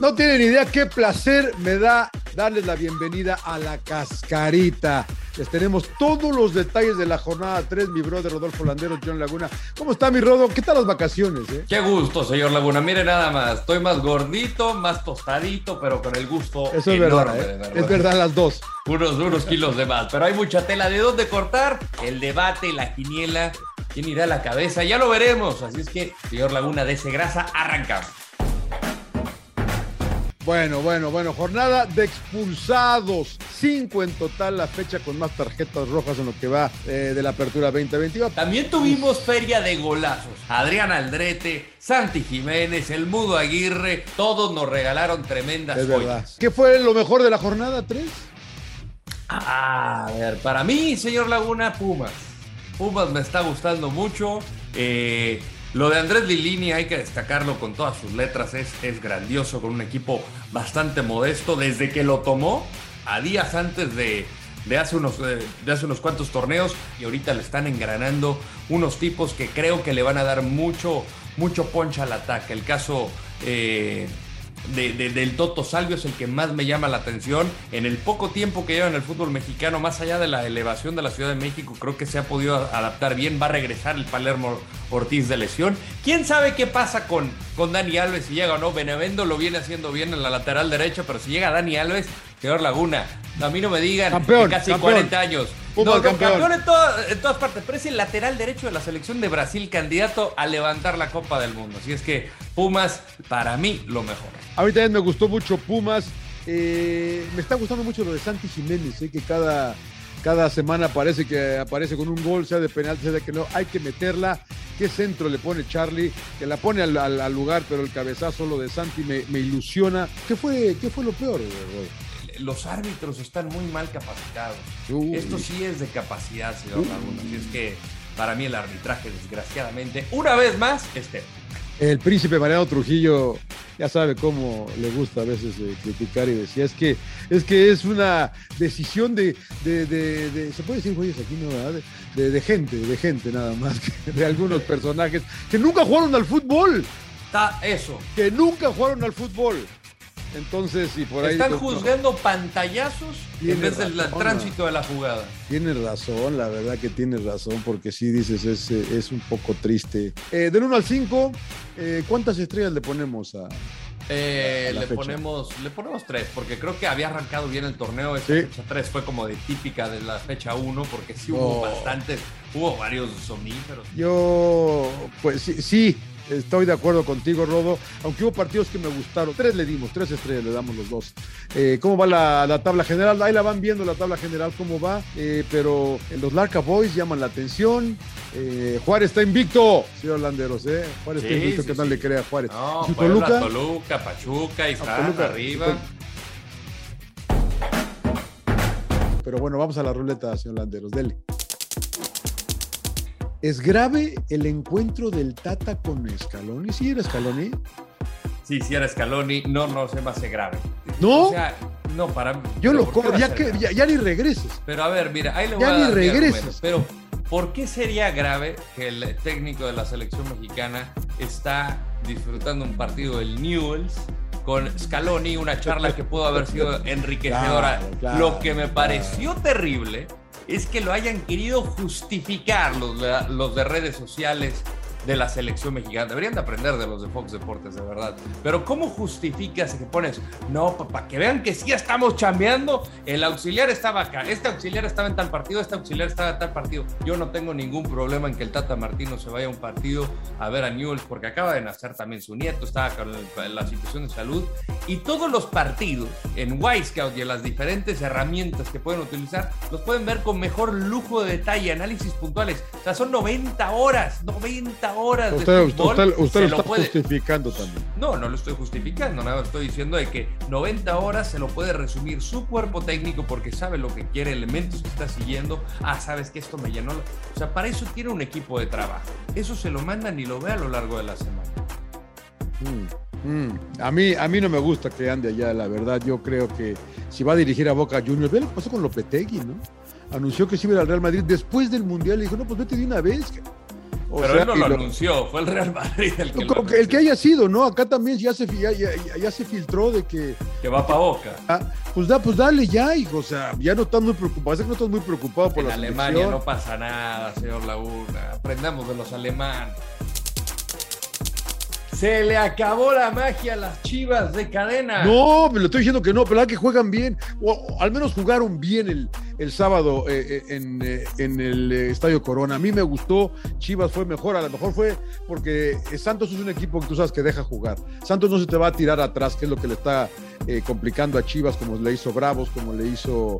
No tienen idea qué placer me da darles la bienvenida a la cascarita. Les tenemos todos los detalles de la jornada 3, mi brother Rodolfo Landero, John Laguna. ¿Cómo está mi Rodo? ¿Qué tal las vacaciones? Eh? Qué gusto, señor Laguna. Mire nada más, estoy más gordito, más tostadito, pero con el gusto Eso es enorme, verdad, ¿eh? verdad. Es verdad las dos. Unos, unos kilos de más, pero hay mucha tela de dónde cortar. El debate, la quiniela, quién irá a la cabeza, ya lo veremos. Así es que, señor Laguna, de ese grasa, arrancamos. Bueno, bueno, bueno, jornada de expulsados. Cinco en total, la fecha con más tarjetas rojas en lo que va eh, de la apertura 2022. También tuvimos feria de golazos. Adrián Aldrete, Santi Jiménez, el Mudo Aguirre, todos nos regalaron tremendas Es verdad. joyas. ¿Qué fue lo mejor de la jornada 3? Ah, a ver, para mí, señor Laguna, Pumas. Pumas me está gustando mucho. Eh, lo de Andrés Lilini hay que destacarlo con todas sus letras. Es, es grandioso, con un equipo bastante modesto. Desde que lo tomó, a días antes de, de hace, unos, de hace unos cuantos torneos, y ahorita le están engranando unos tipos que creo que le van a dar mucho, mucho poncha al ataque. El caso eh, de- de- del Toto Salvio es el que más me llama la atención. En el poco tiempo que lleva en el fútbol mexicano, más allá de la elevación de la Ciudad de México, creo que se ha podido adaptar bien. Va a regresar el Palermo Ortiz de lesión. ¿Quién sabe qué pasa con, con Dani Alves si llega o no? Benevendo lo viene haciendo bien en la lateral derecha, pero si llega Dani Alves, señor Laguna, a mí no me digan Campeón, que casi campeón. 40 años. Pumas no, campeón. campeón en, toda- en todas partes, pero es el lateral derecho de la selección de Brasil, candidato a levantar la Copa del Mundo. Así es que Pumas, para mí, lo mejor. A mí también me gustó mucho Pumas. Eh, me está gustando mucho lo de Santi Jiménez, eh, que cada, cada semana parece que aparece con un gol, sea de penal, sea de que no. Hay que meterla. ¿Qué centro le pone Charlie? Que la pone al, al- al lugar, pero el cabezazo, lo de Santi, me, me ilusiona. ¿Qué fue, ¿Qué fue lo peor? Rodo? Los árbitros están muy mal capacitados. Uy. Esto sí es de capacidad, señor Laguna. Así es que para mí el arbitraje, desgraciadamente, una vez más, este. El príncipe Mariano Trujillo ya sabe cómo le gusta a veces eh, criticar y decía, es que es que es una decisión de, de, de- de- se puede decir güeyes aquí, ¿no? ¿verdad? De, gente, de gente nada más, de algunos personajes que nunca jugaron al fútbol, Está eso. que nunca jugaron al fútbol. Entonces, y por ahí... Están juzgando pantallazos en vez del razón, tránsito de la jugada. Tienes razón, la verdad que tienes razón, porque sí dices, es, eh, es un poco triste. Eh, del 1 al 5, ¿cuántas estrellas le ponemos a, Eh, le fecha. ponemos le ponemos tres, porque creo que había arrancado bien el torneo. Esta Sí. fecha 3 fue como de típica de la fecha 1, porque sí Oh. hubo bastantes, hubo varios somníferos. Yo, pues sí, sí, estoy de acuerdo contigo, Rodo. Aunque hubo partidos que me gustaron. Tres le dimos, tres estrellas le damos los dos. Eh, ¿Cómo va la, la tabla general? Ahí la van viendo la tabla general, cómo va. Eh, pero los Larca Boys llaman la atención. Eh, Juárez está invicto, señor Landeros, ¿eh? Juárez está invicto, sí, ¿qué tal sí. le cree a Juárez? No, ¿Y Puebla, Toluca? Toluca, Pachuca, y Ah, Toluca, arriba. Pero bueno, vamos a la ruleta, señor Landeros, dele. ¿Es grave el encuentro del Tata con Scaloni? ¿Sí era Scaloni? Sí, si era Scaloni, no, no se me hace grave. ¿No? O sea, no, para Yo pero lo ¿por qué corro, ya, ser que, grave? ya, ya ni regreses. Pero a ver, mira, ahí le voy Ya a ni dar mi regreses. Pero, ¿por qué sería grave que el técnico de la selección mexicana está disfrutando un partido del Newells con Scaloni, una charla que pudo haber sido enriquecedora? Claro, claro, Lo que me claro. pareció terrible es que lo hayan querido justificar los los de redes sociales de la selección mexicana. Deberían de aprender de los de Fox Deportes, de verdad. Pero ¿cómo justificas que pones, no, para que vean que sí estamos chambeando, el auxiliar estaba acá, este auxiliar estaba en tal partido, este auxiliar estaba en tal partido. Yo no tengo ningún problema en que el Tata Martino se vaya a un partido a ver a Newell's, porque acaba de nacer también su nieto, estaba con la situación de salud. Y todos los partidos en Scout y en las diferentes herramientas que pueden utilizar, los pueden ver con mejor lujo de detalle, análisis puntuales. O sea, son 90 horas, 90 horas de Usted, usted, fútbol. usted- lo está puede- justificando también. no, no lo estoy justificando, nada, estoy diciendo de que 90 horas se lo puede resumir su cuerpo técnico porque sabe lo que quiere, elementos que está siguiendo. Ah, sabes que esto me llenó. la-". O sea, para eso tiene un equipo de trabajo. Eso se lo mandan y lo ve a lo largo de la semana. Mm, mm. A, mí, a mí no me gusta que ande allá, la verdad. Yo creo que si va a dirigir a Boca Juniors, ve lo que pasó con Lopetegui, ¿no? Anunció que se iba al Real Madrid después del Mundial y dijo, no, pues vete de una vez. Pero él no lo, anunció, fue el Real Madrid el que, lo el que haya sido, ¿no? Acá también ya se, ya, ya, se filtró de que... Que va para Boca. Ah, pues, da, pues dale ya, hijo, o sea, ya no estás muy preocupado, parece que no estás muy preocupado por en la Alemania no pasa nada, señor Laguna, aprendamos de los alemanes. Se le acabó la magia a las chivas de cadena. No, me lo estoy diciendo que no, pero la que juegan bien, o, al menos jugaron bien el, el sábado eh, eh, en, eh, en, el Estadio Corona. A mí me gustó, Chivas fue mejor, a lo mejor fue porque Santos es un equipo que tú sabes que deja jugar. Santos no se te va a tirar atrás, que es lo que le está complicando a Chivas, como le hizo Bravos, como le hizo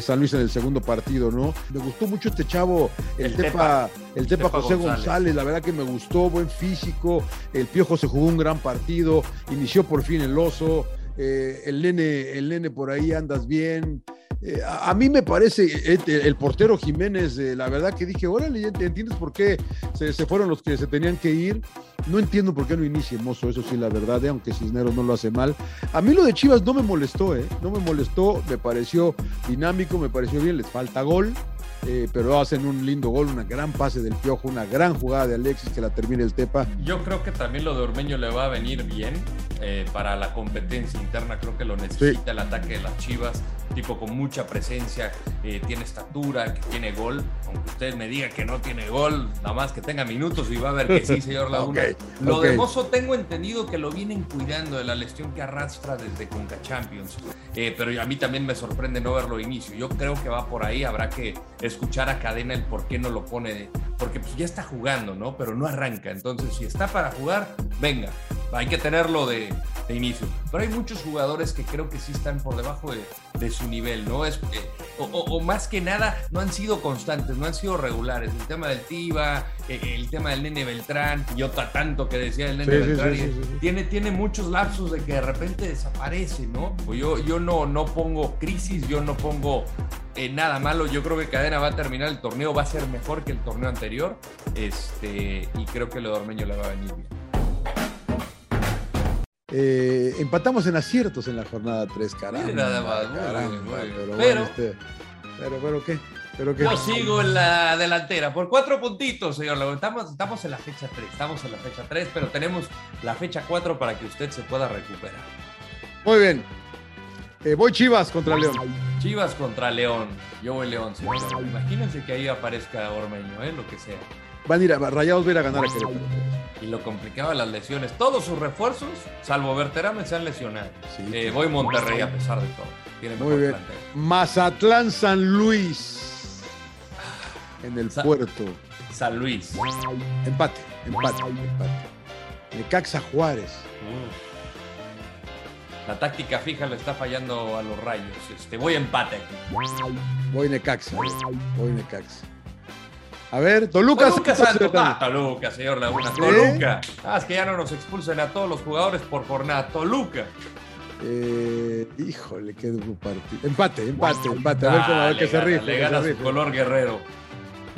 San Luis en el segundo partido, ¿no? Me gustó mucho este chavo, el, Tepa, el Tepa, José González. la verdad que me gustó, buen físico, el Piojo se jugó un gran partido, inició por fin el oso. el nene, el nene por ahí andas bien, eh, a, mí me parece, eh, el, portero Jiménez, eh, la verdad que dije, órale, ¿entiendes por qué se, fueron los que se tenían que ir? No entiendo por qué no inicie Mozo, eso sí, la verdad, aunque Cisneros no lo hace mal. A mí lo de Chivas no me molestó, ¿eh? No me molestó, me pareció dinámico, me pareció bien, les falta gol. pero hacen un lindo gol, una gran pase del Piojo, una gran jugada de Alexis que la termine el Tepa. Yo creo que también lo de Ormeño le va a venir bien para la competencia interna, creo que lo necesita el ataque de las Chivas tipo con mucha presencia, eh, tiene estatura, que tiene gol, aunque usted me diga que no tiene gol, nada más que tenga minutos y va a ver que sí, señor Laguna. lo de Mozo tengo entendido que lo vienen cuidando de la lesión que arrastra desde Conca Champions, eh, pero a mí también me sorprende no verlo inicio. Yo creo que va por ahí, habrá que escuchar a Cadena el por qué no lo pone, porque pues ya está jugando, ¿no? Pero no arranca, entonces si está para jugar, venga, hay que tenerlo de, inicio. Pero hay muchos jugadores que creo que sí están por debajo de, su nivel, ¿no? Es, eh, o, más que nada, no han sido constantes, no han sido regulares. El tema del Tiva, eh, el tema del Nene Beltrán, yo tanto que decía el Nene Beltrán, tiene, tiene muchos lapsos de que de repente desaparece, ¿no? Pues yo, yo no, no pongo crisis, yo no pongo eh, nada malo. Yo creo que Cadena va a terminar el torneo, va a ser mejor que el torneo anterior. Este, y creo que lo de Ormeño le va a venir bien. Eh, empatamos en aciertos en la jornada 3, caramba. Nada más, pero, pero, este, pero, pero, ¿qué? ¿Pero qué? Yo sigo en la delantera por cuatro puntitos, señor. Estamos, estamos en la fecha 3, estamos en la fecha 3, pero tenemos la fecha 4 para que usted se pueda recuperar. Muy bien. Eh, voy Chivas contra León. Chivas contra León. Yo voy León, señor. Imagínense que ahí aparezca Ormeño, ¿eh? lo que sea. Van a ir a Rayados, a a ganar a Querétaro y lo complicaba las lesiones. Todos sus refuerzos, salvo Berterame, se han lesionado. Eh, voy Monterrey a pesar de todo. Tiene Muy bien. Mazatlán San Luis. En el puerto. San Luis. Empate, empate, empate. Necaxa Juárez. La táctica fija le está fallando a los rayos. Este, voy empate Voy Necaxa. Voy Necaxa. A ver, Toluca. Toluca, Santos. Ah, Toluca, señor Laguna. Toluca. Ah, es que ya no nos expulsen a todos los jugadores por jornada. Toluca. Eh, híjole, qué duro partido. Empate, empate, empate. A ver cómo a ver que se rife. Le gana su color guerrero.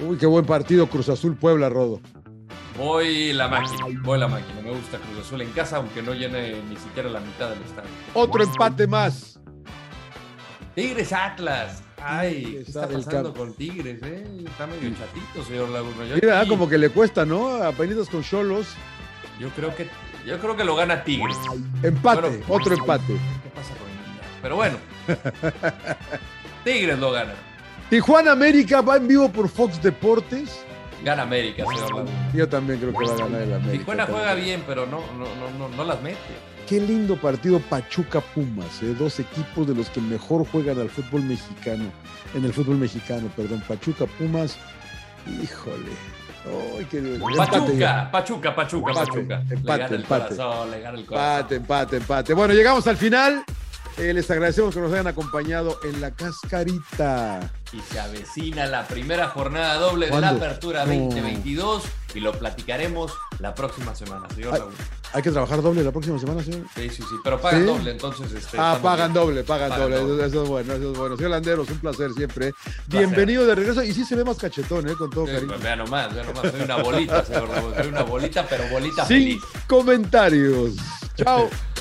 Uy, qué buen partido. Cruz Azul Puebla, Rodo. Voy la máquina, voy la máquina. Me gusta Cruz Azul en casa, aunque no llene ni siquiera la mitad del estadio. Otro empate más. Tigres Atlas. Ay, ¿qué está pasando con Tigres, eh? Está medio chatito, señor Laguna. Mira, como que le cuesta, ¿no? Apenitas con Cholos. Yo creo que yo creo que lo gana Tigres. Empate, otro empate. ¿Qué pasa con el Pero bueno. Tigres lo gana. Tijuana América va en vivo por Fox Deportes. Gana América, señor. Yo también creo que va a ganar el América. Tijuana juega bien, pero no, no, no, no, no las mete. Qué lindo partido Pachuca Pumas, ¿eh? dos equipos de los que mejor juegan al fútbol mexicano, en el fútbol mexicano, perdón, Pachuca Pumas, híjole. Ay, qué... Pachuca, Pachuca, Pachuca, Pachuca, Empate, empate. empate, empate, empate. Bueno, llegamos al final. Eh, les agradecemos que nos hayan acompañado en la cascarita. Y se avecina la primera jornada doble de la Apertura 2022 y lo platicaremos la próxima semana, señor Raúl. ¿Hay que trabajar doble la próxima semana, señor? Sí, sí, sí, pero pagan doble, entonces. Este, ah, pagan doble, pagan, doble. Eso, es bueno, eso es bueno. Señor Landeros, un placer siempre. Bienvenido de regreso. Y sí se ve más cachetón, ¿eh? Con todo cariño. Pues, vea nomás, vea nomás. Soy una bolita, señor Soy una bolita, pero bolita Sin comentarios. Chao.